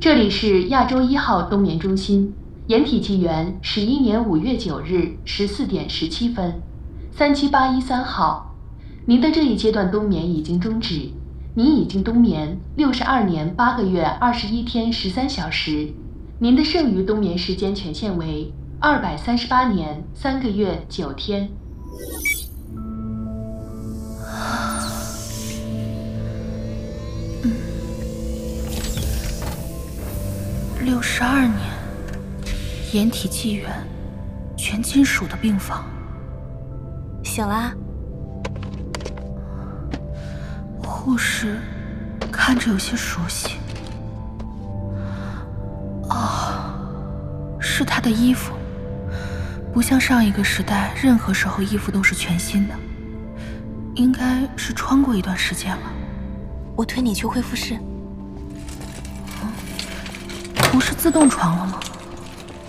这里是亚洲一号冬眠中心，掩体纪元十一年五月九日十四点十七分，三七八一三号，您的这一阶段冬眠已经终止，您已经冬眠六十二年八个月二十一天十三小时，您的剩余冬眠时间权限为二百三十八年三个月九天。六十二年，掩体纪元，全金属的病房。醒了。护士看着有些熟悉。哦，是他的衣服，不像上一个时代，任何时候衣服都是全新的，应该是穿过一段时间了。我推你去恢复室。不是自动床了吗？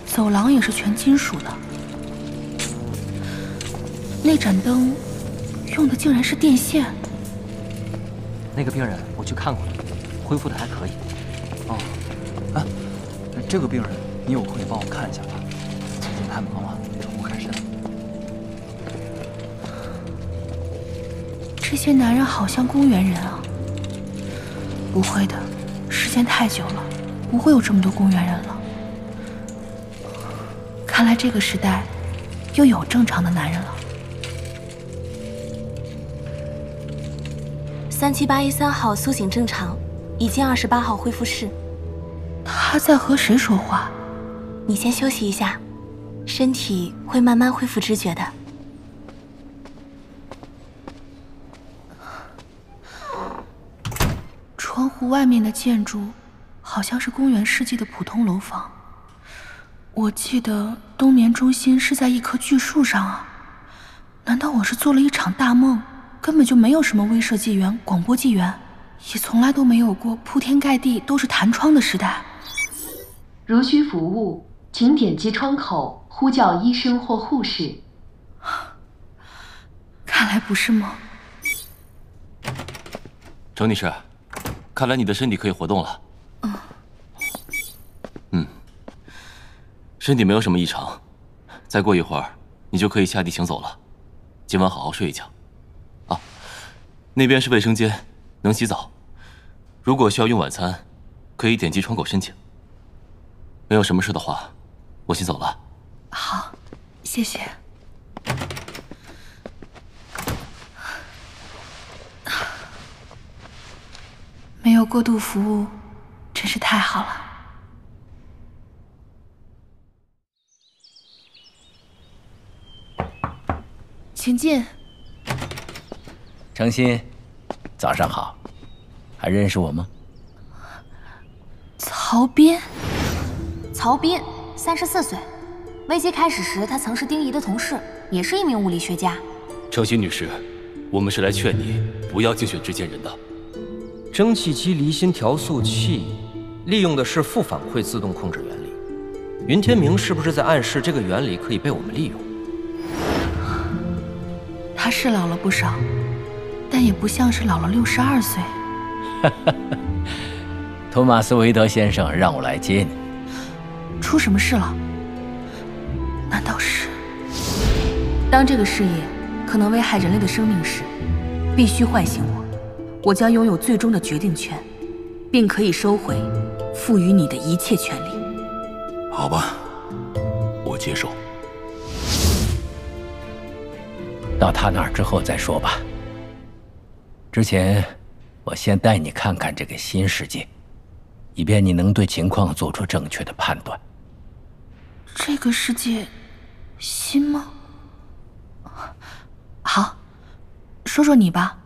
走廊也是全金属的。那盏灯用的竟然是电线。那个病人我去看过了，恢复的还可以。哦，啊，这个病人你有空也帮我看一下吧，最近太忙了，抽不开身。这些男人好像公园人啊。不会的，时间太久了。不会有这么多公园人了。看来这个时代又有正常的男人了。三七八一三号苏醒正常，已经二十八号恢复室。他在和谁说话？你先休息一下，身体会慢慢恢复知觉的。窗户外面的建筑。好像是公元世纪的普通楼房。我记得冬眠中心是在一棵巨树上啊，难道我是做了一场大梦？根本就没有什么威慑纪元、广播纪元，也从来都没有过铺天盖地都是弹窗的时代。如需服务，请点击窗口呼叫医生或护士。看来不是梦。程女士，看来你的身体可以活动了。身体没有什么异常，再过一会儿，你就可以下地行走了。今晚好好睡一觉。啊，那边是卫生间，能洗澡。如果需要用晚餐，可以点击窗口申请。没有什么事的话，我先走了。好，谢谢。没有过度服务，真是太好了。请进，程心，早上好，还认识我吗？曹斌，曹斌，三十四岁，危机开始时他曾是丁仪的同事，也是一名物理学家。程心女士，我们是来劝你不要竞选执剑人的。蒸汽机离心调速器利用的是负反馈自动控制原理，云天明是不是在暗示这个原理可以被我们利用？他是老了不少，但也不像是老了六十二岁。托马斯·维德先生让我来接你。出什么事了？难道是？当这个事业可能危害人类的生命时，必须唤醒我，我将拥有最终的决定权，并可以收回赋予你的一切权利。好吧，我接受。到他那儿之后再说吧。之前，我先带你看看这个新世界，以便你能对情况做出正确的判断。这个世界新吗？好，说说你吧。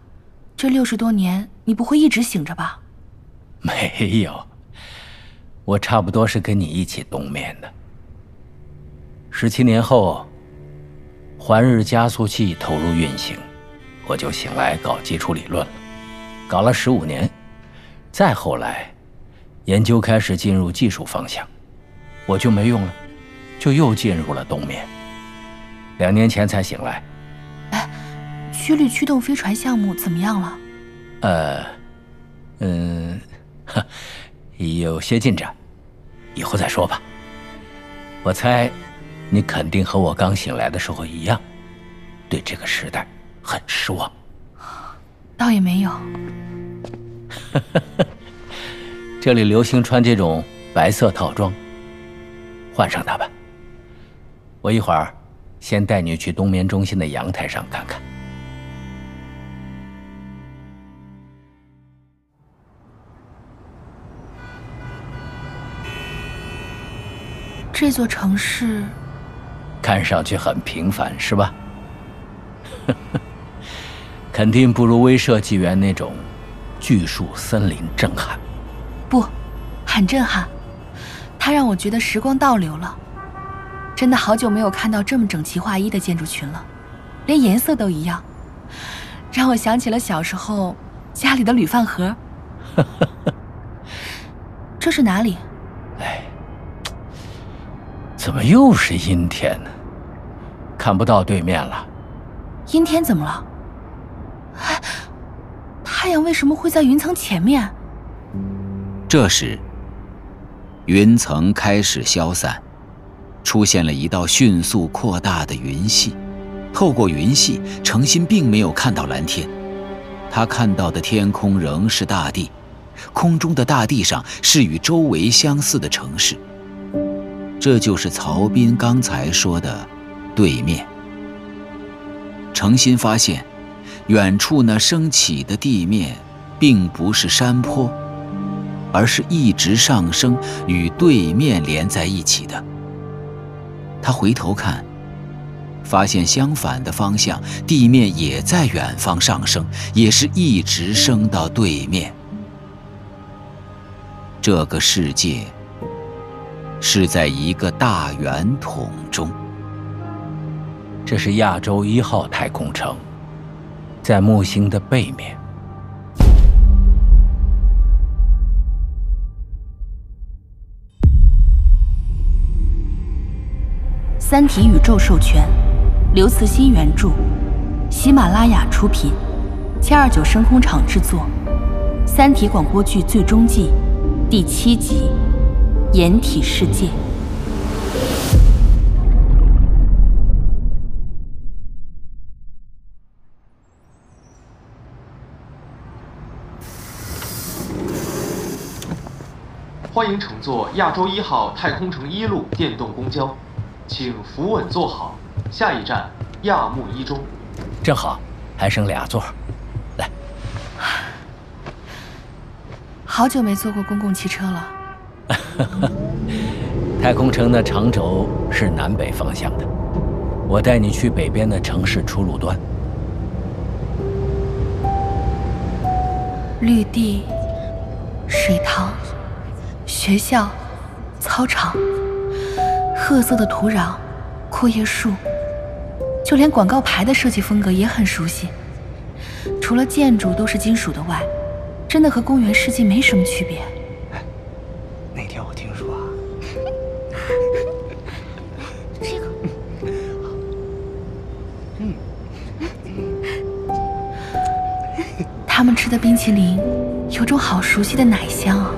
这六十多年，你不会一直醒着吧？没有，我差不多是跟你一起冬眠的。十七年后。环日加速器投入运行，我就醒来搞基础理论了，搞了十五年。再后来，研究开始进入技术方向，我就没用了，就又进入了冬眠。两年前才醒来。哎，曲率驱动飞船项目怎么样了？呃，嗯，有些进展，以后再说吧。我猜，你肯定和我刚醒来的时候一样，对这个时代很失望。倒也没有。这里流行穿这种白色套装，换上它吧。我一会儿先带你去冬眠中心的阳台上看看。这座城市看上去很平凡，是吧？肯定不如威慑纪元那种巨树森林震撼。不，很震撼。它让我觉得时光倒流了。真的好久没有看到这么整齐划一的建筑群了，连颜色都一样，让我想起了小时候家里的铝饭盒。这是哪里？哎。怎么又是阴天呢？看不到对面了。阴天怎么了？哎，太阳为什么会在云层前面？这时，云层开始消散，出现了一道迅速扩大的云系。透过云系，程心并没有看到蓝天，他看到的天空仍是大地，空中的大地上是与周围相似的城市。这就是曹斌刚才说的对面。程心发现，远处那升起的地面，并不是山坡，而是一直上升，与对面连在一起的。他回头看，发现相反的方向，地面也在远方上升，也是一直升到对面。这个世界。是在一个大圆筒中。这是亚洲一号太空城，在木星的背面。《三体》宇宙授权，刘慈欣原著，喜马拉雅出品，七二九声空厂制作，《三体》广播剧最终季第七集。掩体世界，欢迎乘坐亚洲一号太空城一路电动公交，请扶稳坐好，下一站亚木一中。正好，还剩俩座，来。好久没坐过公共汽车了。太空城的长轴是南北方向的，我带你去北边的城市出路端。绿地、水塘、学校、操场，褐色的土壤、阔叶树，就连广告牌的设计风格也很熟悉。除了建筑都是金属的外，真的和公园世纪没什么区别。那天我听说，这个，嗯他们吃的冰淇淋有种好熟悉的奶香啊！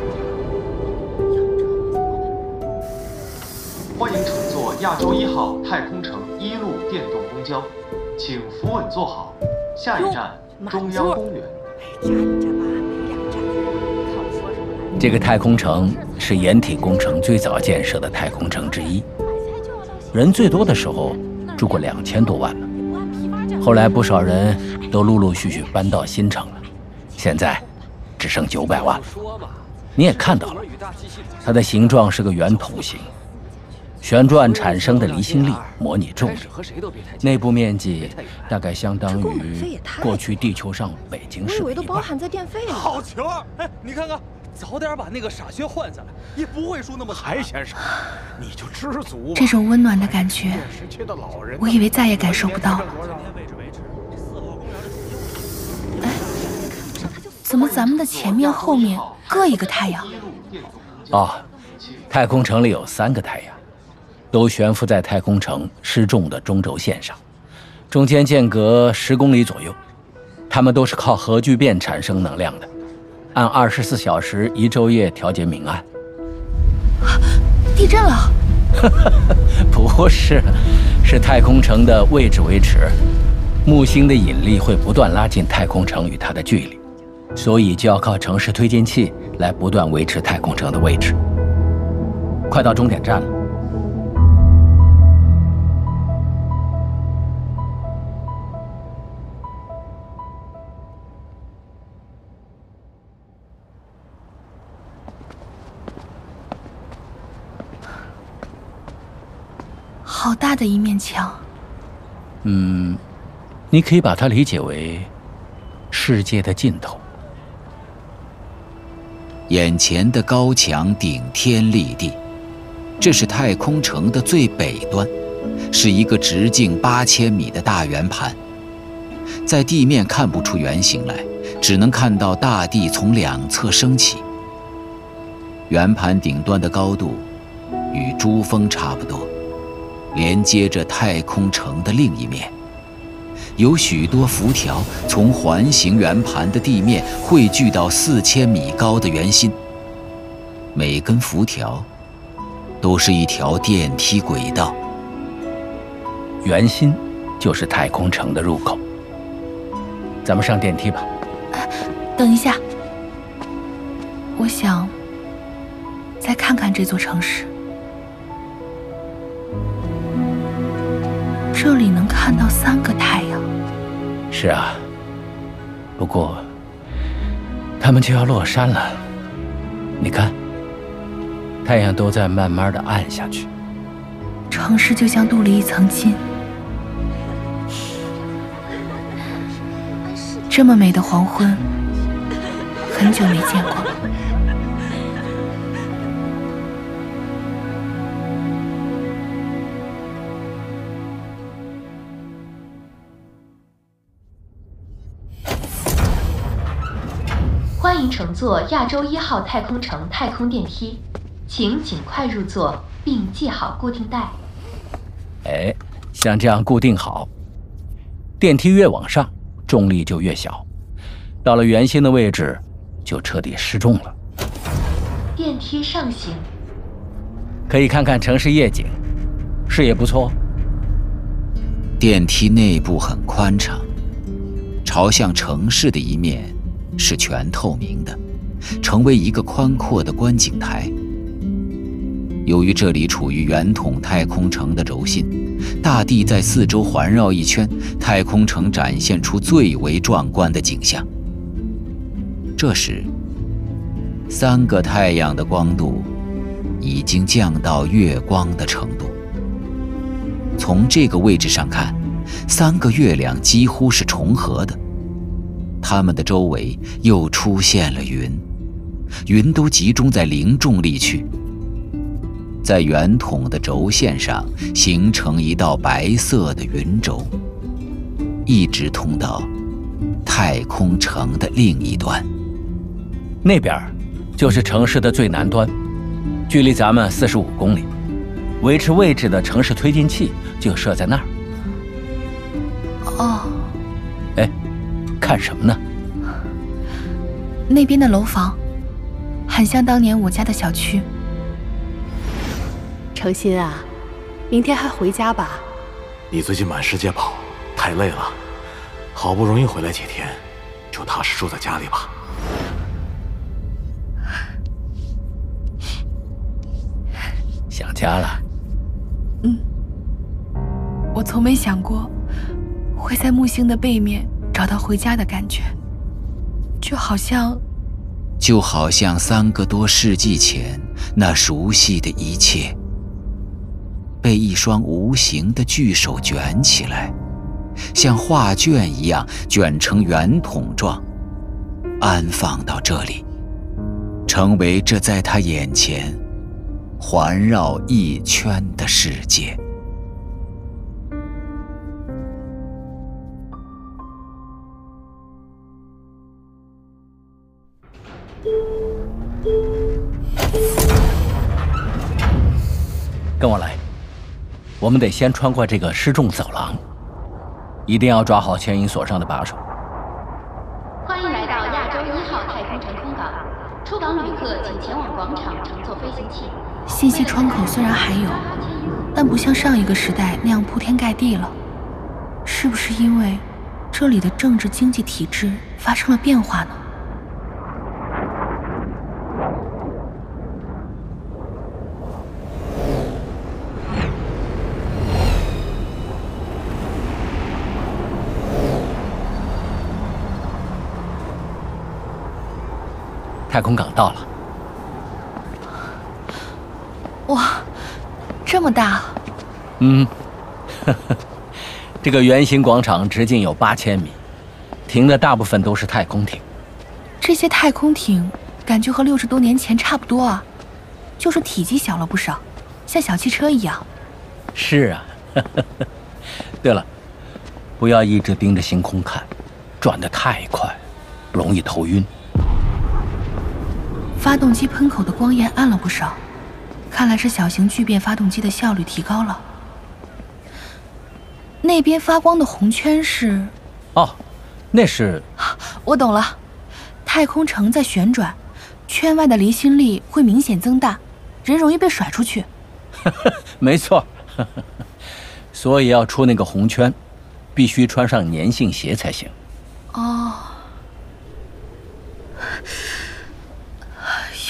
号太空城一路电动公交，请扶稳坐好，下一站中央公园。这个太空城是掩体工程最早建设的太空城之一，人最多的时候住过两千多万呢。后来不少人都陆陆续续搬到新城了。现在只剩九百万了。你也看到了，它的形状是个圆筒形，旋转产生的离心力模拟重力，内部面积大概相当于过去地球上北京市的一半。好球！哎，你看看，早点把那个傻缺换下来，也不会输那么惨。先生，你就知足吧。这种温暖的感觉，我以为再也感受不到了。哎怎么咱们的前面后面各一个太阳？哦，太空城里有三个太阳，都悬浮在太空城失重的中轴线上，中间间隔十公里左右。它们都是靠核聚变产生能量的。按二十四小时一昼夜调节明暗。地震了？不是，是太空城的位置维持。木星的引力会不断拉近太空城与它的距离，所以就要靠城市推进器来不断维持太空城的位置。快到终点站了。好大的一面墙。嗯，你可以把它理解为世界的尽头。眼前的高墙顶天立地，这是太空城的最北端，是一个直径八千米的大圆盘。在地面看不出圆形来，只能看到大地从两侧升起。圆盘顶端的高度与珠峰差不多。连接着太空城的另一面，有许多浮条从环形圆盘的地面汇聚到四千米高的圆心。每根浮条都是一条电梯轨道。圆心就是太空城的入口。咱们上电梯吧。等一下，我想再看看这座城市。这里能看到三个太阳。是啊，不过他们就要落山了。你看，太阳都在慢慢的暗下去。城市就像镀了一层金。这么美的黄昏，很久没见过了。欢迎乘坐亚洲一号太空城太空电梯，请尽快入座并系好固定带。哎，像这样固定好。电梯越往上，重力就越小，到了圆心的位置，就彻底失重了。电梯上行，可以看看城市夜景，视野不错。电梯内部很宽敞，朝向城市的一面。是全透明的，成为一个宽阔的观景台。由于这里处于圆筒太空城的轴心，大地在四周环绕一圈，太空城展现出最为壮观的景象。这时，三个太阳的光度已经降到月光的程度。从这个位置上看，三个月亮几乎是重合的。它们的周围又出现了云，云都集中在零重力区，在圆筒的轴线上形成一道白色的云轴，一直通到太空城的另一端。那边就是城市的最南端，距离咱们四十五公里，维持位置的城市推进器就设在那儿。哦。看什么呢？那边的楼房，很像当年我家的小区。程心啊，明天还回家吧？你最近满世界跑，太累了，好不容易回来几天，就踏实住在家里吧。想家了？嗯，我从没想过会在木星的背面。找到回家的感觉，就好像，就好像三个多世纪前那熟悉的一切，被一双无形的巨手卷起来，像画卷一样卷成圆筒状，安放到这里，成为这在他眼前环绕一圈的世界。跟我来，我们得先穿过这个失重走廊，一定要抓好牵引锁上的把手。欢迎来到亚洲一号太空城。空港，出港旅客请前往广场乘坐飞行器。信息窗口虽然还有，但不像上一个时代那样铺天盖地了。是不是因为这里的政治经济体制发生了变化呢？太空港到了。哇，这么大！嗯，这个圆形广场直径有八千米，停的大部分都是太空艇。这些太空艇感觉和六十多年前差不多啊，就是体积小了不少，像小汽车一样。是啊。对了，不要一直盯着星空看，转得太快，容易头晕。发动机喷口的光焰暗了不少，看来是小型聚变发动机的效率提高了。那边发光的红圈是？哦，那是……我懂了，太空城在旋转，圈外的离心力会明显增大，人容易被甩出去。没错，所以要出那个红圈，必须穿上粘性鞋才行。哦。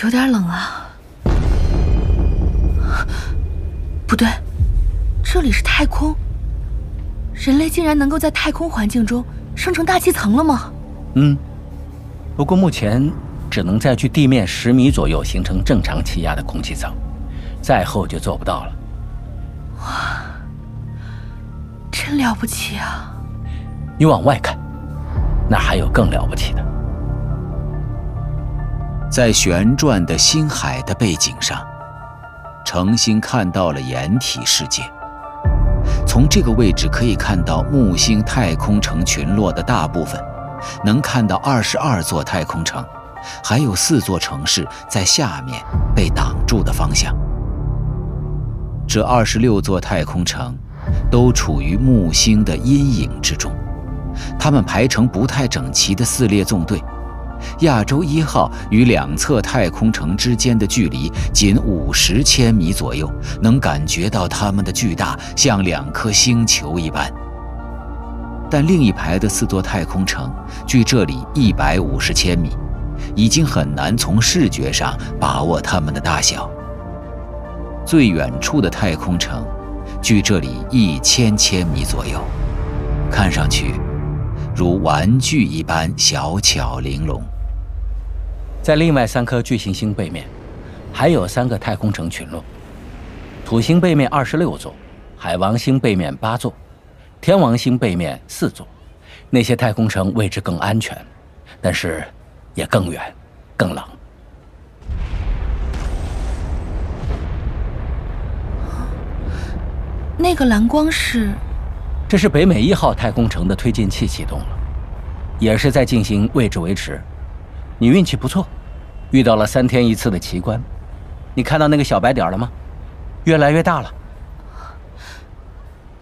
有点冷啊！不对，这里是太空，人类竟然能够在太空环境中生成大气层了吗？嗯，不过目前只能在距地面十米左右形成正常气压的空气层，再厚就做不到了。哇，真了不起啊！你往外看，那还有更了不起的。在旋转的星海的背景上，程心看到了掩体世界。从这个位置可以看到木星太空城群落的大部分，能看到二十二座太空城，还有四座城市在下面被挡住的方向。这二十六座太空城都处于木星的阴影之中，它们排成不太整齐的四列纵队。亚洲一号与两侧太空城之间的距离仅五十千米左右，能感觉到它们的巨大，像两颗星球一般。但另一排的四座太空城距这里一百五十千米，已经很难从视觉上把握它们的大小。最远处的太空城距这里一千千米左右，看上去。如玩具一般小巧玲珑。在另外三颗巨行星背面，还有三个太空城群落：土星背面二十六座，海王星背面八座，天王星背面四座。那些太空城位置更安全，但是也更远、更冷。那个蓝光是？这是北美一号太空城的推进器启动了，也是在进行位置维持。你运气不错，遇到了三天一次的奇观。你看到那个小白点了吗？越来越大了。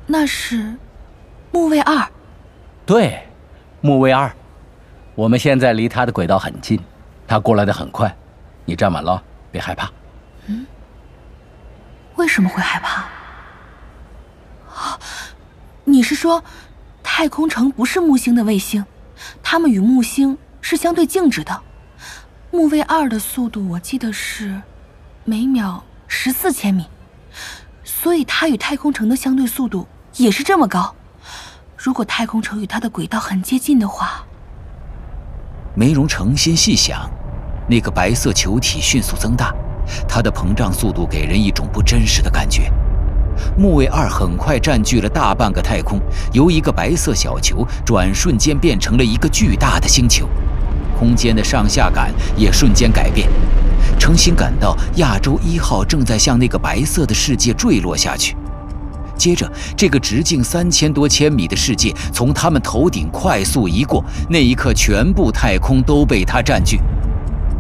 那是木卫二。对，木卫二。我们现在离它的轨道很近，它过来的很快。你站稳了，别害怕。嗯？为什么会害怕？啊！你是说，太空城不是木星的卫星，它们与木星是相对静止的。木卫二的速度我记得是每秒十四千米，所以它与太空城的相对速度也是这么高。如果太空城与它的轨道很接近的话，梅荣诚心细想，那个白色球体迅速增大，它的膨胀速度给人一种不真实的感觉。木卫二很快占据了大半个太空，由一个白色小球转瞬间变成了一个巨大的星球，空间的上下感也瞬间改变。程心感到亚洲一号正在向那个白色的世界坠落下去，接着这个直径三千多千米的世界从他们头顶快速移过，那一刻全部太空都被它占据。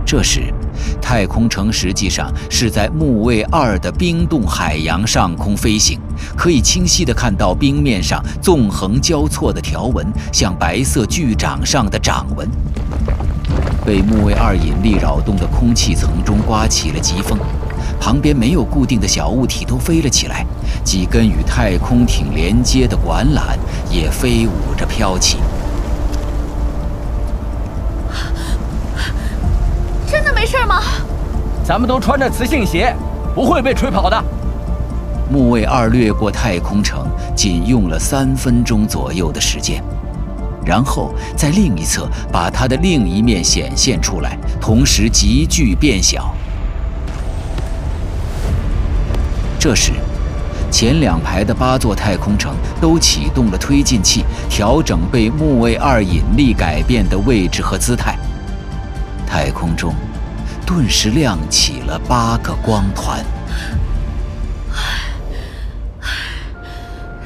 这时。太空城实际上是在木卫二的冰冻海洋上空飞行，可以清晰地看到冰面上纵横交错的条纹，像白色巨掌上的掌纹。被木卫二引力扰动的空气层中刮起了疾风，旁边没有固定的小物体都飞了起来，几根与太空艇连接的管缆也飞舞着飘起。真的没事吗？咱们都穿着磁性鞋，不会被吹跑的。木卫二掠过太空城，仅用了三分钟左右的时间。然后在另一侧把它的另一面显现出来，同时急剧变小。这时，前两排的八座太空城都启动了推进器，调整被木卫二引力改变的位置和姿态。太空中顿时亮起了八个光团。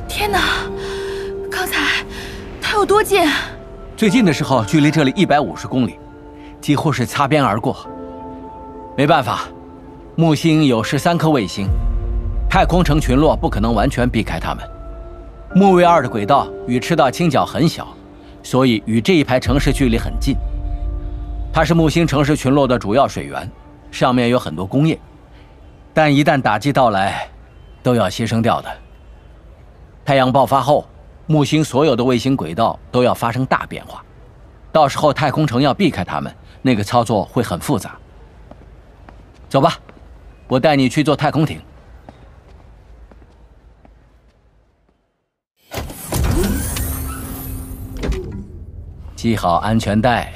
天哪！有多近？最近的时候，距离这里一百五十公里，几乎是擦边而过。没办法，木星有十三颗卫星，太空城群落不可能完全避开它们。木卫二的轨道与赤道倾角很小，所以与这一排城市距离很近。它是木星城市群落的主要水源，上面有很多工业，但一旦打击到来，都要牺牲掉的。太阳爆发后。木星所有的卫星轨道都要发生大变化，到时候太空城要避开它们，那个操作会很复杂。走吧，我带你去坐太空艇。系好安全带。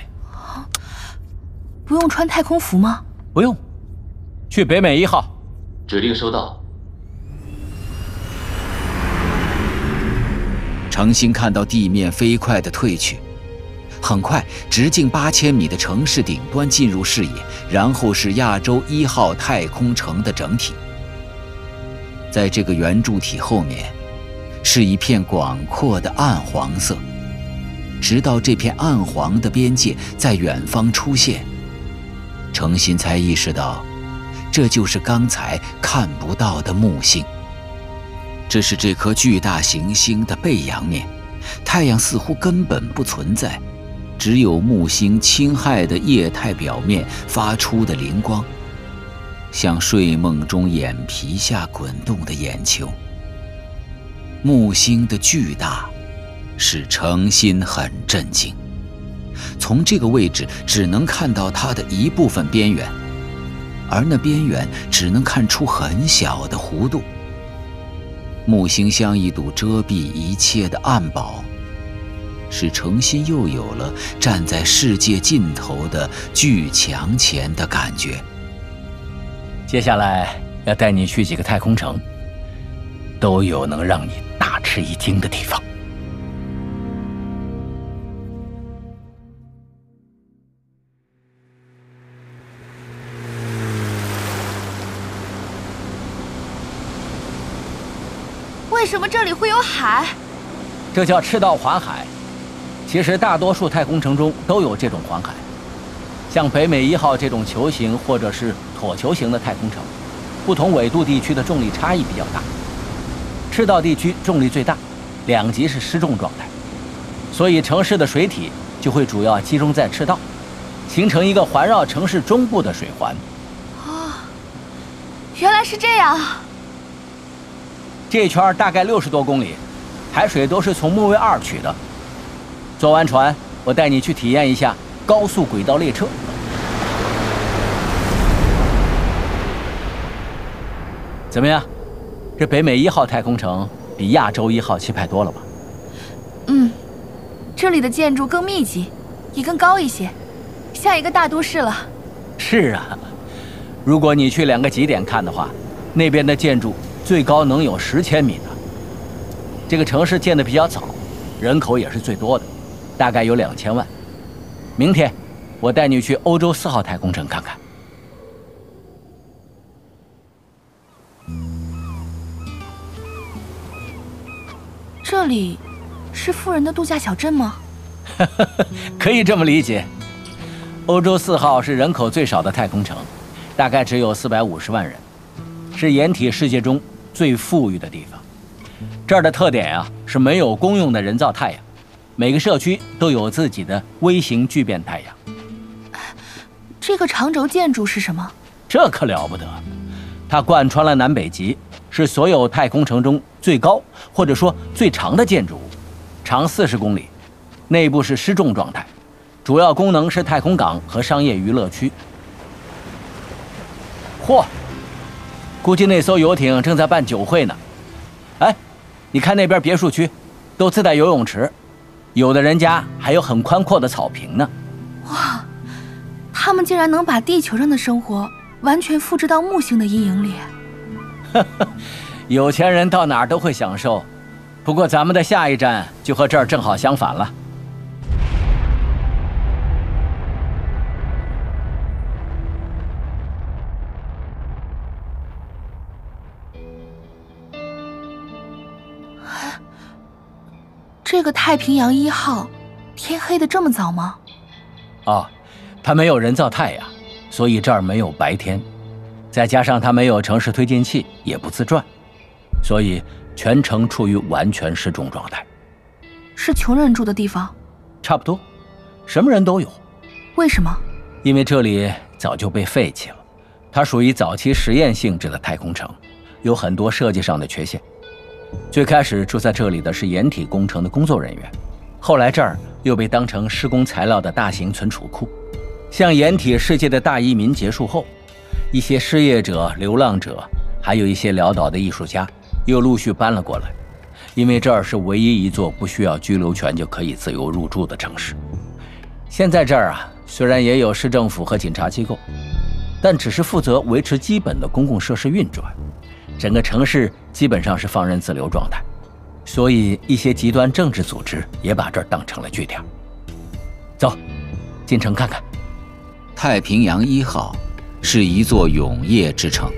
不用穿太空服吗？不用。去北美一号。指令收到。程心看到地面飞快地退去，很快，直径八千米的城市顶端进入视野，然后是亚洲一号太空城的整体。在这个圆柱体后面，是一片广阔的暗黄色，直到这片暗黄的边界在远方出现，程心才意识到，这就是刚才看不到的木星。这是这颗巨大行星的背阳面，太阳似乎根本不存在，只有木星侵害的液态表面发出的灵光，像睡梦中眼皮下滚动的眼球。木星的巨大，使程心很震惊。从这个位置只能看到它的一部分边缘，而那边缘只能看出很小的弧度。木星像一堵遮蔽一切的暗堡，使程心又有了站在世界尽头的巨墙前的感觉。接下来要带你去几个太空城，都有能让你大吃一惊的地方。什么这里会有海？这叫赤道环海。其实大多数太空城中都有这种环海，像北美一号这种球形或者是椭球形的太空城，不同纬度地区的重力差异比较大。赤道地区重力最大，两极是失重状态，所以城市的水体就会主要集中在赤道，形成一个环绕城市中部的水环。哦，原来是这样。这一圈大概六十多公里，海水都是从木卫二取的。坐完船，我带你去体验一下高速轨道列车。怎么样？这北美一号太空城比亚洲一号气派多了吧？嗯，这里的建筑更密集，也更高一些，像一个大都市了。是啊，如果你去两个极点看的话，那边的建筑。最高能有十千米呢。这个城市建的比较早，人口也是最多的，大概有两千万。明天，我带你去欧洲四号太空城看看。这里，是富人的度假小镇吗？可以这么理解。欧洲四号是人口最少的太空城，大概只有四百五十万人，是掩体世界中。最富裕的地方，这儿的特点啊是没有公用的人造太阳，每个社区都有自己的微型聚变太阳。这个长轴建筑是什么？这可了不得，它贯穿了南北极，是所有太空城中最高或者说最长的建筑物，长四十公里，内部是失重状态，主要功能是太空港和商业娱乐区。嚯，估计那艘游艇正在办酒会呢。哎，你看那边别墅区，都自带游泳池，有的人家还有很宽阔的草坪呢。哇！他们竟然能把地球上的生活完全复制到木星的阴影里。有钱人到哪儿都会享受，不过咱们的下一站就和这儿正好相反了。这个太平洋一号，天黑的这么早吗？哦。它没有人造太阳，所以这儿没有白天，再加上它没有城市推进器，也不自转，所以全程处于完全失重状态。是穷人住的地方？差不多，什么人都有。为什么？因为这里早就被废弃了，它属于早期实验性质的太空城，有很多设计上的缺陷。最开始住在这里的是掩体工程的工作人员，后来这儿又被当成施工材料的大型存储库。像掩体世界的大移民结束后，一些失业者、流浪者，还有一些潦倒的艺术家，又陆续搬了过来。因为这儿是唯一一座不需要居留权就可以自由入住的城市。现在这儿啊，虽然也有市政府和警察机构，但只是负责维持基本的公共设施运转，整个城市基本上是放任自流状态。所以一些极端政治组织也把这儿当成了据点。走，进城看看。太平洋一号是一座永夜之城，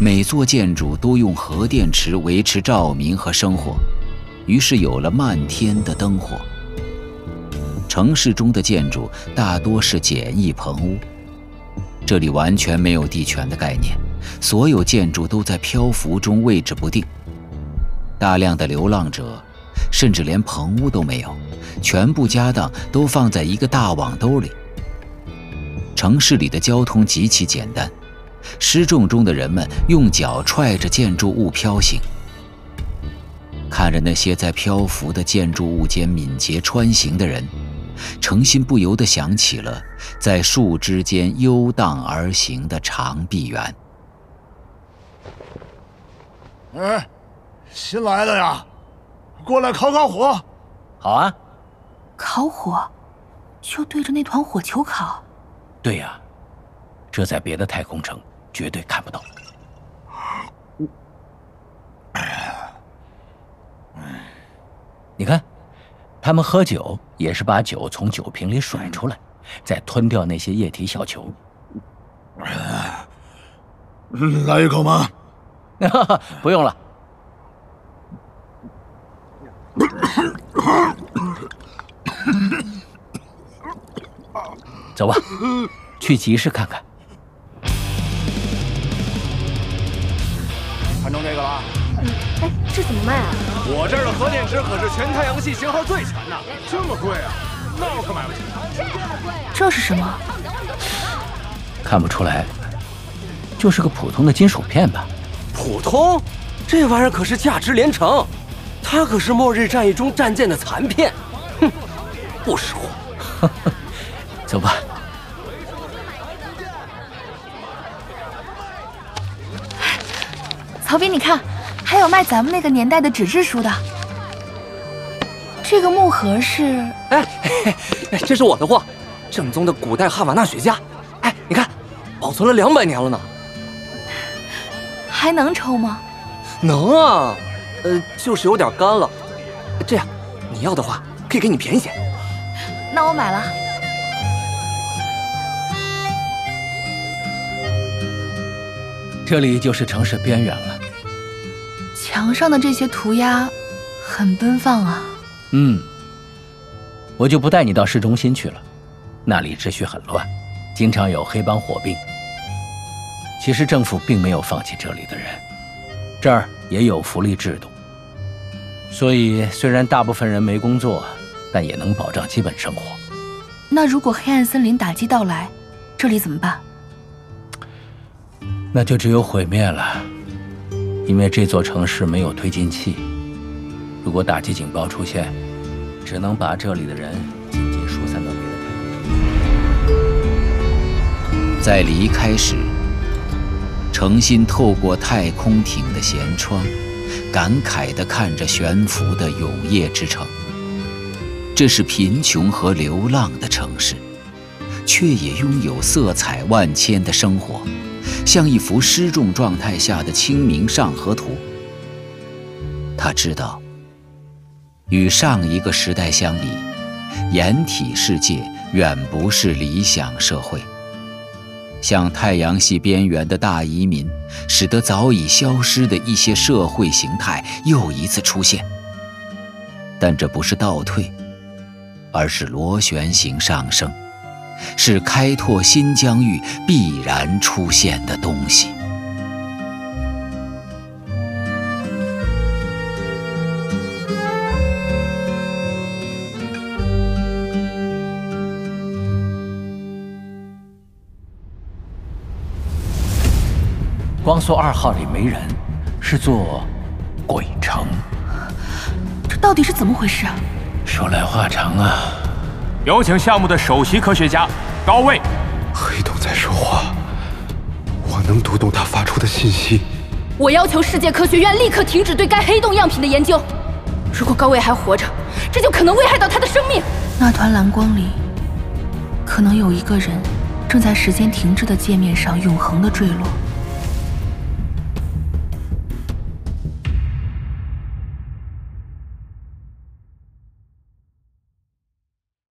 每座建筑都用核电池维持照明和生活，于是有了漫天的灯火。城市中的建筑大多是简易棚屋，这里完全没有地权的概念，所有建筑都在漂浮中位置不定。大量的流浪者，甚至连棚屋都没有，全部家当都放在一个大网兜里。城市里的交通极其简单，失重中的人们用脚踹着建筑物飘行。看着那些在漂浮的建筑物间敏捷穿行的人，程心不由得想起了在树枝间悠荡而行的长臂猿。哎，新来的呀，过来烤烤火。好啊，烤火，就对着那团火球烤。对呀，这在别的太空城绝对看不到。你看，他们喝酒也是把酒从酒瓶里甩出来，再吞掉那些液体小球。来一口吗？不用了。走吧，去集市看看。看中这个了？嗯，哎，这怎么卖啊？我这儿的核电池可是全太阳系型号最全的，这么贵啊？那我可买不起。这是什么？看不出来，就是个普通的金属片吧？普通？这玩意儿可是价值连城，它可是末日战役中战舰的残片。哼，不识货。走吧，曹斌，你看，还有卖咱们那个年代的纸质书的。这个木盒是……哎，这是我的货，正宗的古代哈瓦那雪茄。哎，你看，保存了两百年了呢。还能抽吗？能啊，呃，就是有点干了。这样，你要的话，可以给你便宜些。那我买了。这里就是城市边缘了。墙上的这些涂鸦很奔放啊。嗯，我就不带你到市中心去了，那里秩序很乱，经常有黑帮火并。其实政府并没有放弃这里的人，这儿也有福利制度，所以虽然大部分人没工作，但也能保障基本生活。那如果黑暗森林打击到来，这里怎么办？那就只有毁灭了，因为这座城市没有推进器。如果打击警报出现，只能把这里的人紧紧疏散到别的。在离开时，诚心透过太空艇的舷窗，感慨地看着悬浮的永夜之城。这是贫穷和流浪的城市，却也拥有色彩万千的生活。像一幅失重状态下的《清明上河图》。他知道，与上一个时代相比，掩体世界远不是理想社会。像太阳系边缘的大移民，使得早已消失的一些社会形态又一次出现。但这不是倒退，而是螺旋形上升。是开拓新疆域必然出现的东西。光速二号里没人，是座鬼城。这到底是怎么回事啊？说来话长啊。有请项目的首席科学家高卫。黑洞在说话，我能读懂他发出的信息。我要求世界科学院立刻停止对该黑洞样品的研究。如果高卫还活着，这就可能危害到他的生命。那团蓝光里，可能有一个人正在时间停滞的界面上永恒的坠落。